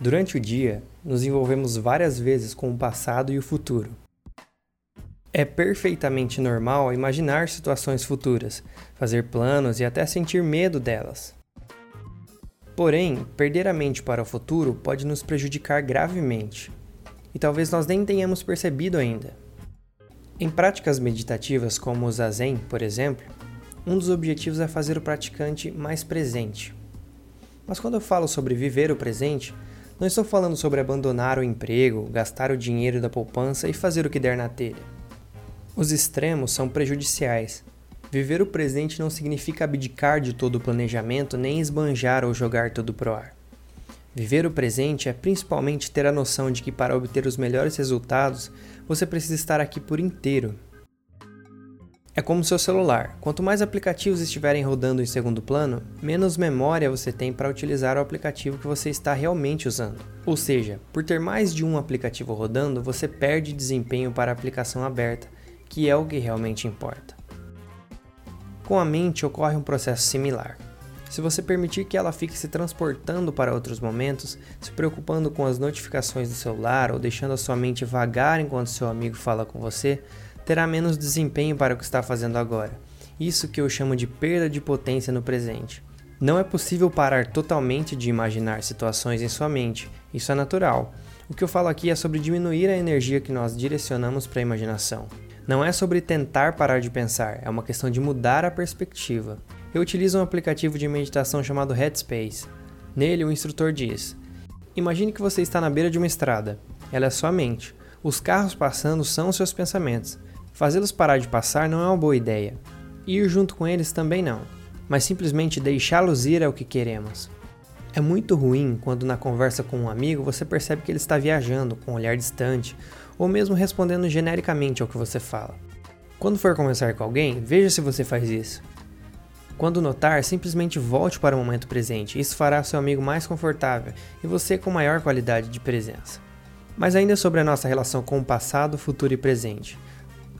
Durante o dia, nos envolvemos várias vezes com o passado e o futuro. É perfeitamente normal imaginar situações futuras, fazer planos e até sentir medo delas. Porém, perder a mente para o futuro pode nos prejudicar gravemente, e talvez nós nem tenhamos percebido ainda. Em práticas meditativas como o Zazen, por exemplo, um dos objetivos é fazer o praticante mais presente. Mas quando eu falo sobre viver o presente, não estou falando sobre abandonar o emprego, gastar o dinheiro da poupança e fazer o que der na telha. Os extremos são prejudiciais. Viver o presente não significa abdicar de todo o planejamento nem esbanjar ou jogar tudo pro ar. Viver o presente é principalmente ter a noção de que para obter os melhores resultados, você precisa estar aqui por inteiro, é como seu celular. Quanto mais aplicativos estiverem rodando em segundo plano, menos memória você tem para utilizar o aplicativo que você está realmente usando. Ou seja, por ter mais de um aplicativo rodando, você perde desempenho para a aplicação aberta, que é o que realmente importa. Com a mente ocorre um processo similar. Se você permitir que ela fique se transportando para outros momentos, se preocupando com as notificações do celular ou deixando a sua mente vagar enquanto seu amigo fala com você, terá menos desempenho para o que está fazendo agora. Isso que eu chamo de perda de potência no presente. Não é possível parar totalmente de imaginar situações em sua mente, isso é natural. O que eu falo aqui é sobre diminuir a energia que nós direcionamos para a imaginação. Não é sobre tentar parar de pensar, é uma questão de mudar a perspectiva. Eu utilizo um aplicativo de meditação chamado Headspace. Nele, o instrutor diz: Imagine que você está na beira de uma estrada. Ela é sua mente. Os carros passando são seus pensamentos. Fazê-los parar de passar não é uma boa ideia. Ir junto com eles também não. Mas simplesmente deixá-los ir é o que queremos. É muito ruim quando na conversa com um amigo você percebe que ele está viajando, com um olhar distante, ou mesmo respondendo genericamente ao que você fala. Quando for conversar com alguém, veja se você faz isso. Quando notar, simplesmente volte para o momento presente. Isso fará seu amigo mais confortável e você com maior qualidade de presença. Mas ainda sobre a nossa relação com o passado, futuro e presente.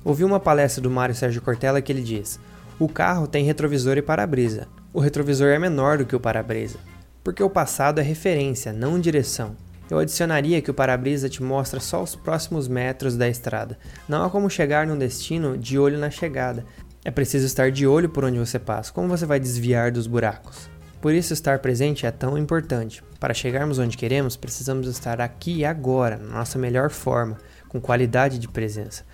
Ouvi uma palestra do Mário Sérgio Cortella que ele diz: o carro tem retrovisor e para-brisa. O retrovisor é menor do que o para-brisa, porque o passado é referência, não direção. Eu adicionaria que o para-brisa te mostra só os próximos metros da estrada. Não há como chegar num destino de olho na chegada. É preciso estar de olho por onde você passa. Como você vai desviar dos buracos? Por isso, estar presente é tão importante. Para chegarmos onde queremos, precisamos estar aqui e agora, na nossa melhor forma, com qualidade de presença.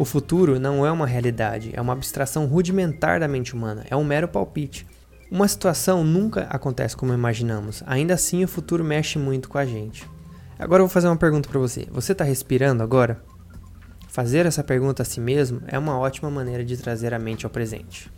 O futuro não é uma realidade, é uma abstração rudimentar da mente humana, é um mero palpite. Uma situação nunca acontece como imaginamos, ainda assim o futuro mexe muito com a gente. Agora eu vou fazer uma pergunta para você: você está respirando agora? Fazer essa pergunta a si mesmo é uma ótima maneira de trazer a mente ao presente.